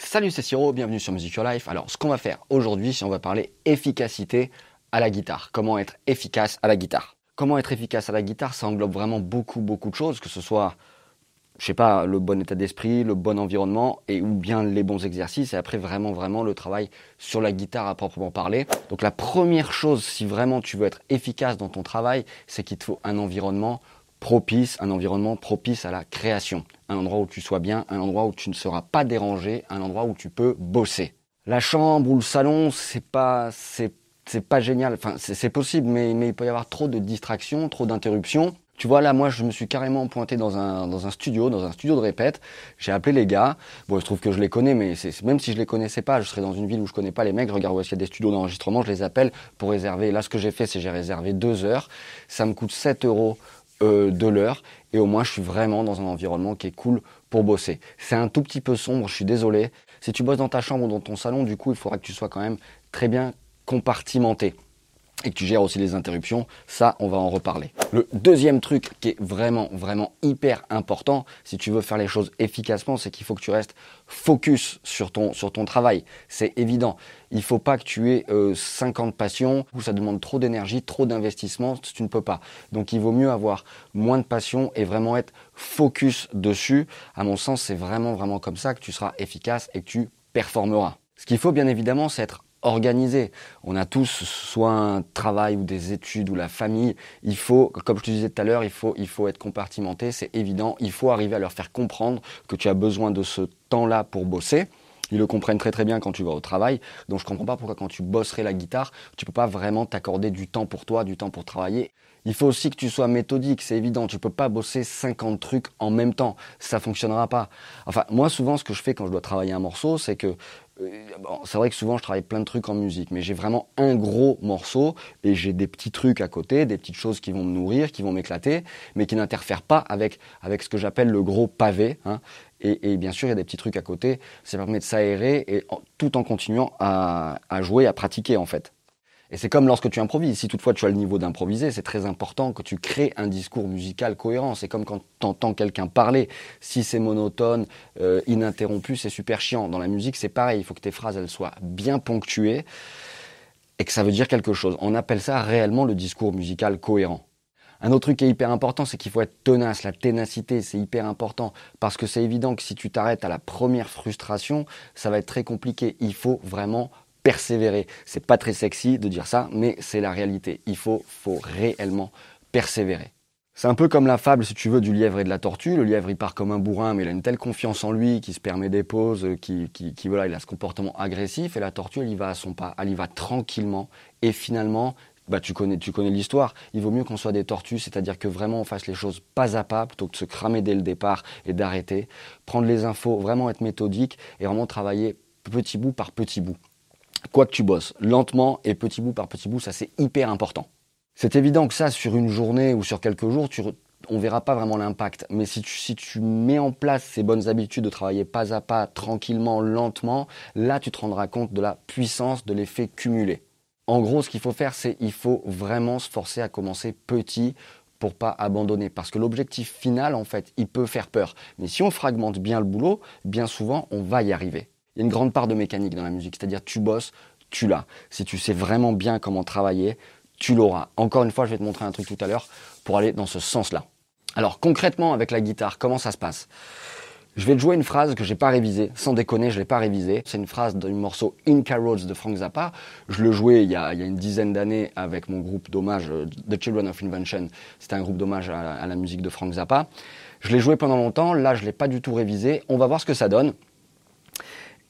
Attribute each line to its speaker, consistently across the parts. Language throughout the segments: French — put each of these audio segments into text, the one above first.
Speaker 1: Salut, c'est Siro, bienvenue sur Music Your Life. Alors, ce qu'on va faire aujourd'hui, c'est on va parler efficacité à la guitare. Comment être efficace à la guitare? Comment être efficace à la guitare, ça englobe vraiment beaucoup, beaucoup de choses, que ce soit, je sais pas, le bon état d'esprit, le bon environnement, et ou bien les bons exercices, et après vraiment, vraiment le travail sur la guitare à proprement parler. Donc la première chose, si vraiment tu veux être efficace dans ton travail, c'est qu'il te faut un environnement propice, un environnement propice à la création. Un endroit où tu sois bien, un endroit où tu ne seras pas dérangé, un endroit où tu peux bosser. La chambre ou le salon, c'est pas, c'est, pas génial. Enfin, c'est, possible, mais, mais il peut y avoir trop de distractions, trop d'interruptions. Tu vois, là, moi, je me suis carrément pointé dans un, dans un studio, dans un studio de répète. J'ai appelé les gars. Bon, il se trouve que je les connais, mais même si je les connaissais pas, je serais dans une ville où je connais pas les mecs. regarde où est-ce qu'il y a des studios d'enregistrement, je les appelle pour réserver. Là, ce que j'ai fait, c'est j'ai réservé deux heures. Ça me coûte 7 euros euh, de l'heure et au moins je suis vraiment dans un environnement qui est cool pour bosser. C'est un tout petit peu sombre, je suis désolé. Si tu bosses dans ta chambre ou dans ton salon, du coup, il faudra que tu sois quand même très bien compartimenté et que tu gères aussi les interruptions, ça, on va en reparler. Le deuxième truc qui est vraiment, vraiment hyper important, si tu veux faire les choses efficacement, c'est qu'il faut que tu restes focus sur ton, sur ton travail. C'est évident. Il faut pas que tu aies 50 euh, passions, où ça demande trop d'énergie, trop d'investissement, tu ne peux pas. Donc il vaut mieux avoir moins de passion et vraiment être focus dessus. À mon sens, c'est vraiment, vraiment comme ça que tu seras efficace et que tu performeras. Ce qu'il faut bien évidemment, c'est être organisé. On a tous soit un travail ou des études ou la famille. Il faut, comme je te disais tout à l'heure, il faut, il faut être compartimenté, c'est évident. Il faut arriver à leur faire comprendre que tu as besoin de ce temps-là pour bosser. Ils le comprennent très très bien quand tu vas au travail. Donc je comprends pas pourquoi quand tu bosserais la guitare, tu peux pas vraiment t'accorder du temps pour toi, du temps pour travailler. Il faut aussi que tu sois méthodique, c'est évident. Tu peux pas bosser 50 trucs en même temps. Ça fonctionnera pas. Enfin, moi, souvent, ce que je fais quand je dois travailler un morceau, c'est que euh, c'est vrai que souvent je travaille plein de trucs en musique, mais j'ai vraiment un gros morceau et j'ai des petits trucs à côté, des petites choses qui vont me nourrir, qui vont m'éclater, mais qui n'interfèrent pas avec, avec ce que j'appelle le gros pavé. Hein. Et, bien sûr, il y a des petits trucs à côté, ça permet de s'aérer et tout en continuant à, à jouer, à pratiquer en fait. Et c'est comme lorsque tu improvises. Si toutefois tu as le niveau d'improviser, c'est très important que tu crées un discours musical cohérent. C'est comme quand tu entends quelqu'un parler. Si c'est monotone, euh, ininterrompu, c'est super chiant. Dans la musique, c'est pareil. Il faut que tes phrases elles soient bien ponctuées et que ça veut dire quelque chose. On appelle ça réellement le discours musical cohérent. Un autre truc qui est hyper important, c'est qu'il faut être tenace. La ténacité, c'est hyper important parce que c'est évident que si tu t'arrêtes à la première frustration, ça va être très compliqué. Il faut vraiment persévérer. C'est pas très sexy de dire ça, mais c'est la réalité. Il faut, faut réellement persévérer. C'est un peu comme la fable, si tu veux, du lièvre et de la tortue. Le lièvre, il part comme un bourrin, mais il a une telle confiance en lui qu'il se permet des pauses, qui, qui, voilà, il a ce comportement agressif. Et la tortue, elle y va à son pas, elle y va tranquillement. Et finalement, bah, tu connais, tu connais l'histoire. Il vaut mieux qu'on soit des tortues, c'est-à-dire que vraiment on fasse les choses pas à pas plutôt que de se cramer dès le départ et d'arrêter. Prendre les infos, vraiment être méthodique et vraiment travailler petit bout par petit bout quoi que tu bosses, lentement et petit bout par petit bout, ça c'est hyper important. C'est évident que ça, sur une journée ou sur quelques jours, tu, on verra pas vraiment l'impact. Mais si tu, si tu mets en place ces bonnes habitudes de travailler pas à pas, tranquillement, lentement, là tu te rendras compte de la puissance de l'effet cumulé. En gros, ce qu'il faut faire, c'est il faut vraiment se forcer à commencer petit pour pas abandonner. Parce que l'objectif final, en fait, il peut faire peur. Mais si on fragmente bien le boulot, bien souvent, on va y arriver il y a une grande part de mécanique dans la musique, c'est-à-dire tu bosses, tu l'as. Si tu sais vraiment bien comment travailler, tu l'auras. Encore une fois, je vais te montrer un truc tout à l'heure pour aller dans ce sens-là. Alors concrètement avec la guitare, comment ça se passe? Je vais te jouer une phrase que j'ai pas révisée, sans déconner, je l'ai pas révisée. C'est une phrase du morceau Inca Roads de Frank Zappa. Je le jouais il y a, une dizaine d'années avec mon groupe d'hommage euh, The Children of Invention. C'était un groupe d'hommage à, à, la musique de Frank Zappa. Je l'ai joué pendant longtemps, là je l'ai pas du tout révisé. On va voir ce que ça donne.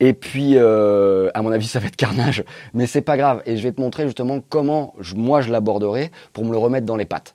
Speaker 1: Et puis, euh, à mon avis, ça va être carnage, mais c'est pas grave. Et je vais te montrer justement comment moi je l'aborderai pour me le remettre dans les pattes.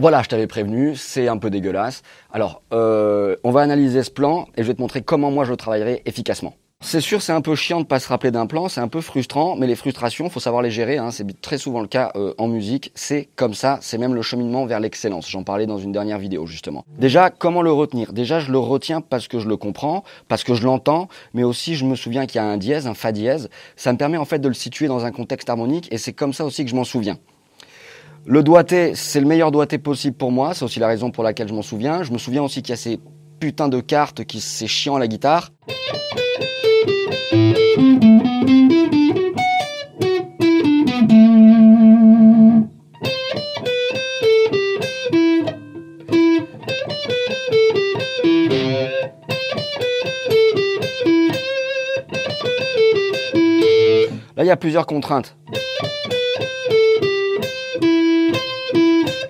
Speaker 1: Voilà, je t'avais prévenu, c'est un peu dégueulasse. Alors, euh, on va analyser ce plan et je vais te montrer comment moi je le travaillerai efficacement. C'est sûr, c'est un peu chiant de pas se rappeler d'un plan, c'est un peu frustrant, mais les frustrations, faut savoir les gérer. Hein, c'est très souvent le cas euh, en musique. C'est comme ça, c'est même le cheminement vers l'excellence. J'en parlais dans une dernière vidéo justement. Déjà, comment le retenir? Déjà, je le retiens parce que je le comprends, parce que je l'entends, mais aussi je me souviens qu'il y a un dièse, un fa dièse. Ça me permet en fait de le situer dans un contexte harmonique, et c'est comme ça aussi que je m'en souviens. Le doigté, c'est le meilleur doigté possible pour moi. C'est aussi la raison pour laquelle je m'en souviens. Je me souviens aussi qu'il y a ces putains de cartes qui c'est chiant à la guitare. Là, il y a plusieurs contraintes.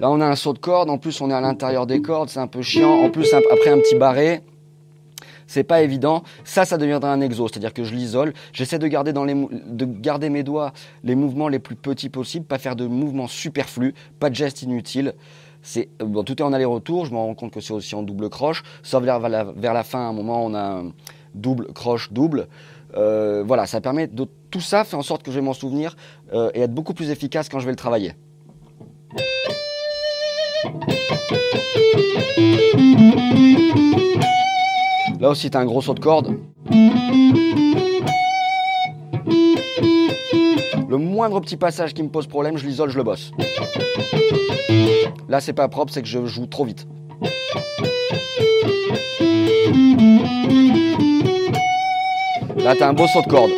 Speaker 1: Là, on a un saut de corde. En plus, on est à l'intérieur des cordes. C'est un peu chiant. En plus, après un petit barré. C'est pas évident. Ça, ça deviendra un exo, c'est-à-dire que je l'isole. J'essaie de garder dans les de garder mes doigts les mouvements les plus petits possibles, pas faire de mouvements superflus, pas de gestes inutiles. C'est bon, tout est en aller-retour. Je me rends compte que c'est aussi en double croche. Sauf vers la, vers la fin, à un moment, on a un double croche double. Euh, voilà, ça permet de tout ça fait en sorte que je vais m'en souvenir euh, et être beaucoup plus efficace quand je vais le travailler. Là aussi, tu as un gros saut de corde. Le moindre petit passage qui me pose problème, je l'isole, je le bosse. Là, c'est pas propre, c'est que je joue trop vite. Là, tu as un beau saut de corde.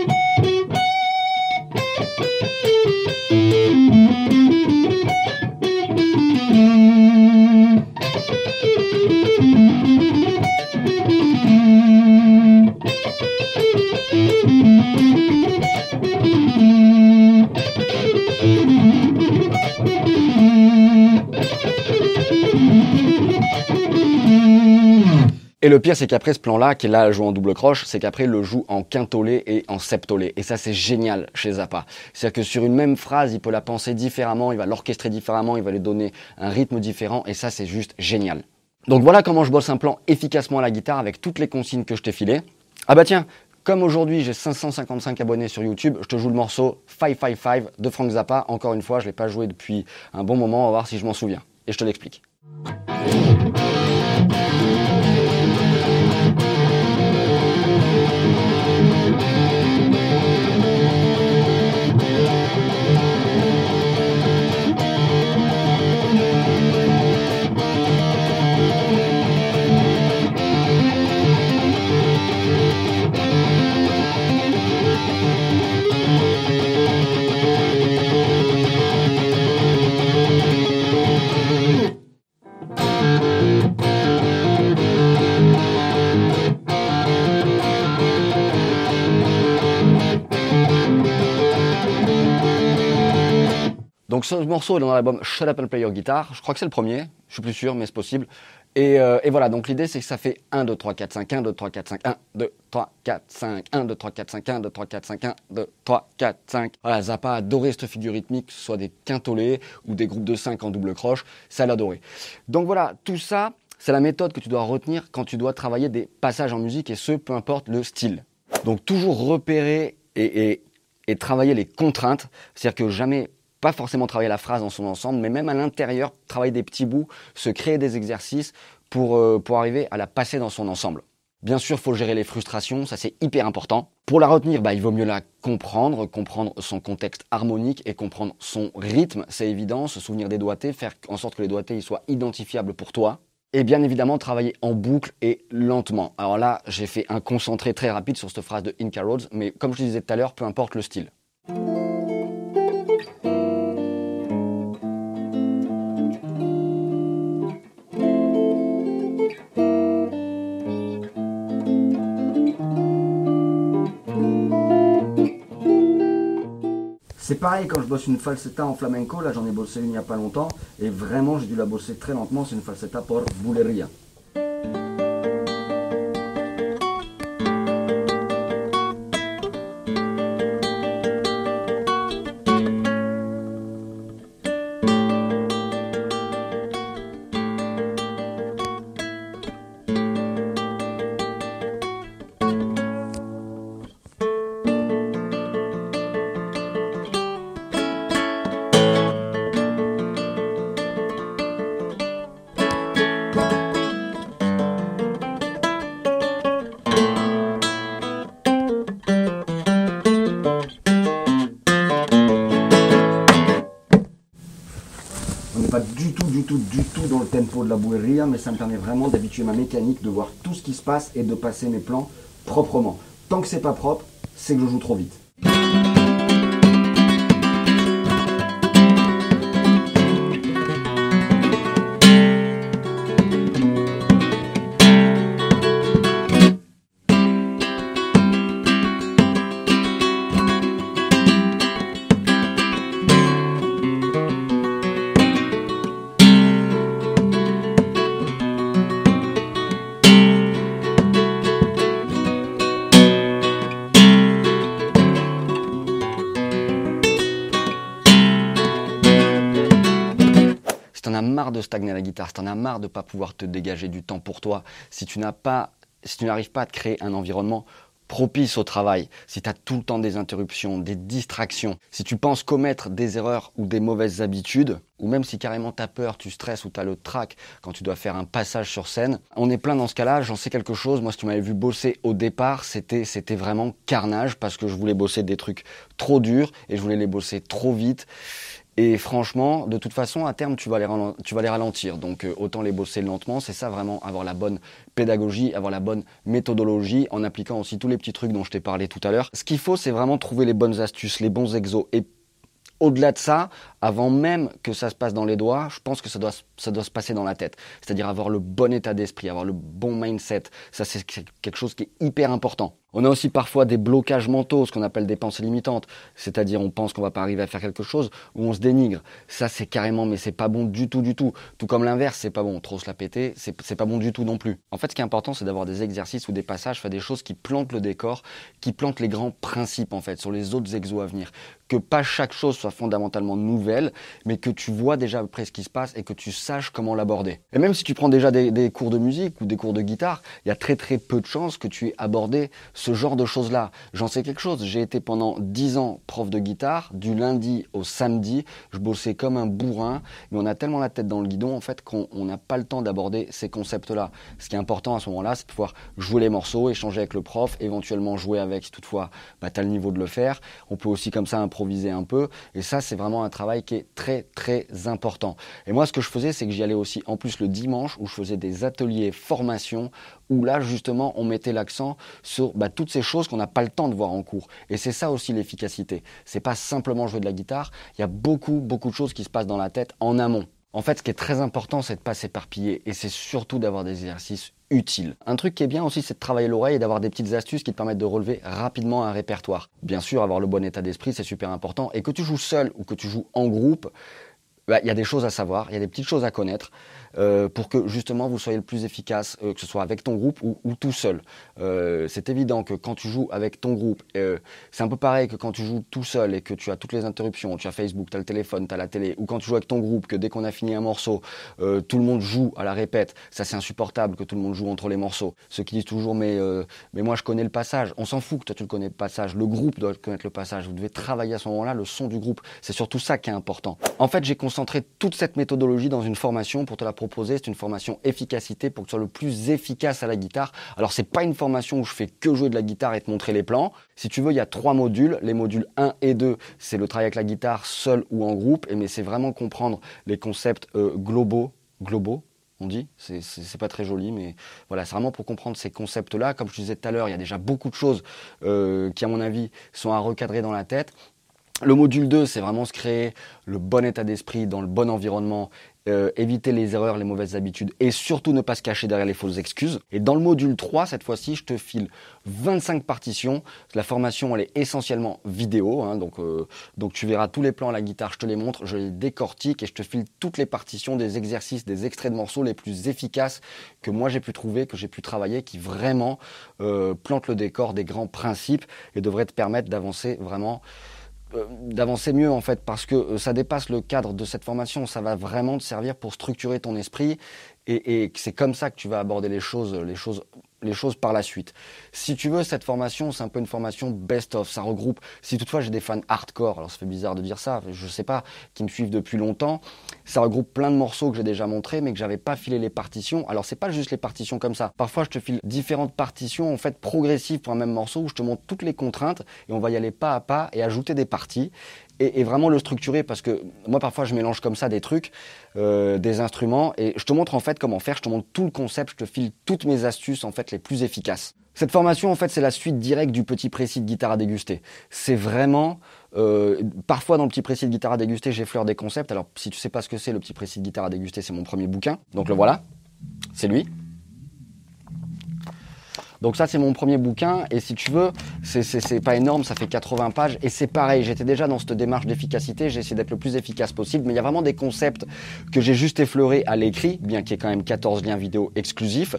Speaker 1: Et le pire, c'est qu'après ce plan-là, qui est là joue en double croche, c'est qu'après le joue en quintolé et en septolé. Et ça, c'est génial chez Zappa. C'est-à-dire que sur une même phrase, il peut la penser différemment, il va l'orchestrer différemment, il va lui donner un rythme différent. Et ça, c'est juste génial. Donc voilà comment je bosse un plan efficacement à la guitare avec toutes les consignes que je t'ai filées. Ah bah tiens, comme aujourd'hui j'ai 555 abonnés sur YouTube, je te joue le morceau 555 de Frank Zappa. Encore une fois, je ne l'ai pas joué depuis un bon moment, on va voir si je m'en souviens. Et je te l'explique. Donc ce morceau est dans l'album Shut Up and Play Your Guitar. Je crois que c'est le premier. Je suis plus sûr, mais c'est possible. Et, euh, voilà, donc l'idée c'est que ça fait 1, 2, 3, 4, 5, 1, 2, 3, 4, 5, 1, 2, 3, 4, 5, 1, 2, 3, 4, 5, 1, 2, 3, 4, 5, 1, 2, 3, 4, 5. Voilà, Zappa a adoré cette figure rythmique, que ce soit des quintolés ou des groupes de 5 en double croche, ça l'adorait. Donc voilà, tout ça, c'est la méthode que tu dois retenir quand tu dois travailler des passages en musique et ce, peu importe le style. Donc toujours repérer et, et travailler les contraintes, c'est-à-dire que jamais pas forcément travailler la phrase dans son ensemble, mais même à l'intérieur, travailler des petits bouts, se créer des exercices pour, euh, arriver à la passer dans son ensemble. Bien sûr, il faut gérer les frustrations, ça c'est hyper important. Pour la retenir, bah, il vaut mieux la comprendre, comprendre son contexte harmonique et comprendre son rythme, c'est évident, se souvenir des doigtés, faire en sorte que les doigtés soient identifiables pour toi. Et bien évidemment, travailler en boucle et lentement. Alors là, j'ai fait un concentré très rapide sur cette phrase de Inca Rhodes, mais comme je disais tout à l'heure, peu importe le style. Pareil quand je bosse une falsetta en flamenco, là j'en ai bossé une il n'y a pas longtemps, et vraiment j'ai dû la bosser très lentement, c'est une falsetta pour Buleria. Du tout dans le tempo de la bouillerie, mais ça me permet vraiment d'habituer ma mécanique, de voir tout ce qui se passe et de passer mes plans proprement. Tant que c'est pas propre, c'est que je joue trop vite. À la guitare, si tu en as marre de ne pas pouvoir te dégager du temps pour toi, si tu n'as pas, si tu n'arrives pas à te créer un environnement propice au travail, si tu as tout le temps des interruptions, des distractions, si tu penses commettre des erreurs ou des mauvaises habitudes, ou même si carrément tu as peur, tu stresses ou tu as le trac quand tu dois faire un passage sur scène, on est plein dans ce cas-là, j'en sais quelque chose, moi si tu m'avais vu bosser au départ, c'était vraiment carnage parce que je voulais bosser des trucs trop durs et je voulais les bosser trop vite et franchement, de toute façon, à terme, tu vas les, ralentir. Donc euh, autant les bosser lentement. C'est ça vraiment, avoir la bonne pédagogie, avoir la bonne méthodologie, en appliquant aussi tous les petits trucs dont je t'ai parlé tout à l'heure. Ce qu'il faut, c'est vraiment trouver les bonnes astuces, les bons exos. Et au-delà de ça, avant même que ça se passe dans les doigts, je pense que ça doit, ça doit se passer dans la tête. C'est-à-dire avoir le bon état d'esprit, avoir le bon mindset. Ça, c'est quelque chose qui est hyper important. On a aussi parfois des blocages mentaux, ce qu'on appelle des pensées limitantes. C'est-à-dire, on pense qu'on va pas arriver à faire quelque chose ou on se dénigre. Ça, c'est carrément, mais c'est pas bon du tout, du tout. Tout comme l'inverse, c'est pas bon. Trop se la péter, c'est pas bon du tout non plus. En fait, ce qui est important, c'est d'avoir des exercices ou des passages, faire des choses qui plantent le décor, qui plantent les grands principes, en fait, sur les autres exos à venir. Que pas chaque chose soit fondamentalement nouvelle, mais que tu vois déjà après ce qui se passe et que tu saches comment l'aborder. Et même si tu prends déjà des, cours de musique ou des cours de guitare, il y a très très peu de chances que tu aies abordé ce genre de choses-là. J'en sais quelque chose. J'ai été pendant 10 ans prof de guitare, du lundi au samedi. Je bossais comme un bourrin, mais on a tellement la tête dans le guidon en fait qu'on n'a pas le temps d'aborder ces concepts-là. Ce qui est important à ce moment-là, c'est de pouvoir jouer les morceaux, échanger avec le prof, éventuellement jouer avec si toutefois bah, tu as le niveau de le faire. On peut aussi comme ça un peu. Et ça, c'est vraiment un travail qui est très très important. Et moi, ce que je faisais, c'est que j'y allais aussi en plus le dimanche où je faisais des ateliers formation où là justement on mettait l'accent sur bah, toutes ces choses qu'on n'a pas le temps de voir en cours. Et c'est ça aussi l'efficacité. C'est pas simplement jouer de la guitare, il y a beaucoup beaucoup de choses qui se passent dans la tête en amont. En fait, ce qui est très important, c'est de pas s'éparpiller et c'est surtout d'avoir des exercices utiles. Un truc qui est bien aussi, c'est de travailler l'oreille et d'avoir des petites astuces qui te permettent de relever rapidement un répertoire. Bien sûr, avoir le bon état d'esprit, c'est super important. Et que tu joues seul ou que tu joues en groupe, bah, il y a des choses à savoir, il y a des petites choses à connaître. Euh, pour que justement vous soyez le plus efficace, euh, que ce soit avec ton groupe ou, tout seul. Euh, c'est évident que quand tu joues avec ton groupe, c'est un peu pareil que quand tu joues tout seul et que tu as toutes les interruptions, tu as Facebook, tu as le téléphone, tu as la télé, ou quand tu joues avec ton groupe, que dès qu'on a fini un morceau, tout le monde joue à la répète, ça c'est insupportable que tout le monde joue entre les morceaux. Ceux qui disent toujours mais, mais moi je connais le passage, on s'en fout que toi tu le connais le passage, le groupe doit connaître le passage, vous devez travailler à ce moment-là le son du groupe, c'est surtout ça qui est important. En fait j'ai concentré toute cette méthodologie dans une formation pour te la C'est une formation efficacité pour que tu sois le plus efficace à la guitare. Alors c'est pas une formation où je fais que jouer de la guitare et te montrer les plans. Si tu veux, il y a trois modules. Les modules 1 et 2, c'est le travail avec la guitare seul ou en groupe. mais c'est vraiment comprendre les concepts euh, globaux, globaux, on dit. C'est pas très joli, mais voilà, c'est vraiment pour comprendre ces concepts-là. Comme je disais tout à l'heure, il y a déjà beaucoup de choses euh, qui, à mon avis, sont à recadrer dans la tête. Le module 2, c'est vraiment se créer le bon état d'esprit dans le bon environnement, euh, éviter les erreurs, les mauvaises habitudes et surtout ne pas se cacher derrière les fausses excuses. Et dans le module 3, cette fois-ci, je te file 25 partitions. La formation, elle est essentiellement vidéo, hein, donc, euh, donc tu verras tous les plans à la guitare, je te les montre, je les décortique et je te file toutes les partitions des exercices, des extraits de morceaux les plus efficaces que moi j'ai pu trouver, que j'ai pu travailler, qui vraiment euh, plantent le décor des grands principes et devraient te permettre d'avancer vraiment d'avancer mieux en fait parce que euh, ça dépasse le cadre de cette formation, ça va vraiment te servir pour structurer ton esprit. Et, et c'est comme ça que tu vas aborder les choses, les choses les choses par la suite. Si tu veux, cette formation, c'est un peu une formation best-of. Ça regroupe, si toutefois j'ai des fans hardcore, alors ça fait bizarre de dire ça, je sais pas, qui me suivent depuis longtemps, ça regroupe plein de morceaux que j'ai déjà montrés, mais que j'avais pas filé les partitions. Alors c'est pas juste les partitions comme ça. Parfois, je te file différentes partitions, en fait, progressives pour un même morceau, où je te montre toutes les contraintes, et on va y aller pas à pas, et ajouter des parties et, vraiment le structurer parce que moi parfois je mélange comme ça des trucs, euh, des instruments et je te montre en fait comment faire, je te montre tout le concept, je te file toutes mes astuces en fait les plus efficaces. Cette formation en fait c'est la suite directe du petit précis de guitare à déguster. C'est vraiment euh, parfois dans le petit précis de guitare à déguster j'effleure des concepts. Alors si tu sais pas ce que c'est le petit précis de guitare à déguster c'est mon premier bouquin donc le voilà, c'est lui. Donc ça, c'est mon premier bouquin. Et si tu veux, c'est pas énorme, ça fait 80 pages. Et c'est pareil, j'étais déjà dans cette démarche d'efficacité. J'ai essayé d'être le plus efficace possible. Mais il y a vraiment des concepts que j'ai juste effleurés à l'écrit, bien qu'il y ait quand même 14 liens vidéo exclusifs.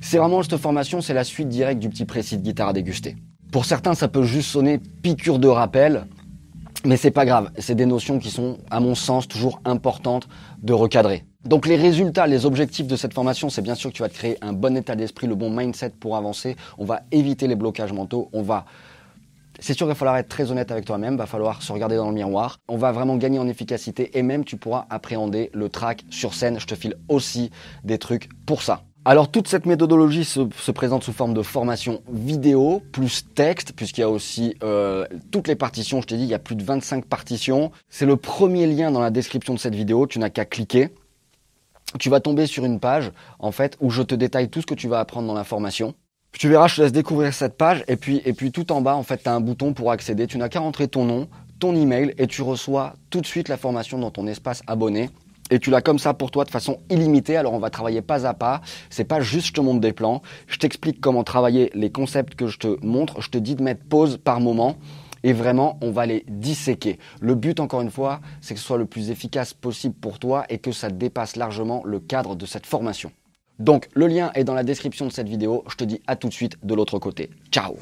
Speaker 1: C'est vraiment cette formation, c'est la suite directe du petit précis de guitare à déguster. Pour certains, ça peut juste sonner piqûre de rappel. Mais c'est pas grave, c'est des notions qui sont, à mon sens, toujours importantes de recadrer. Donc les résultats, les objectifs de cette formation, c'est bien sûr que tu vas te créer un bon état d'esprit, le bon mindset pour avancer. On va éviter les blocages mentaux. On va c'est sûr qu'il va falloir être très honnête avec toi-même, va falloir se regarder dans le miroir. On va vraiment gagner en efficacité et même tu pourras appréhender le track sur scène. Je te file aussi des trucs pour ça. Alors toute cette méthodologie se, présente sous forme de formation vidéo plus texte, puisqu'il y a aussi euh, toutes les partitions, je t'ai dit, il y a plus de 25 partitions. C'est le premier lien dans la description de cette vidéo, tu n'as qu'à cliquer tu vas tomber sur une page, en fait, où je te détaille tout ce que tu vas apprendre dans la formation. Tu verras, je te laisse découvrir cette page, et puis, et puis tout en bas, en fait, tu as un bouton pour accéder. Tu n'as qu'à rentrer ton nom, ton email, et tu reçois tout de suite la formation dans ton espace abonné. Et tu l'as comme ça pour toi de façon illimitée. Alors on va travailler pas à pas. C'est pas juste je te montre des plans. Je t'explique comment travailler les concepts que je te montre. Je te dis de mettre pause par moment et vraiment on va les disséquer. Le but encore une fois, c'est que ce soit le plus efficace possible pour toi et que ça dépasse largement le cadre de cette formation. Donc le lien est dans la description de cette vidéo, je te dis à tout de suite de l'autre côté. Ciao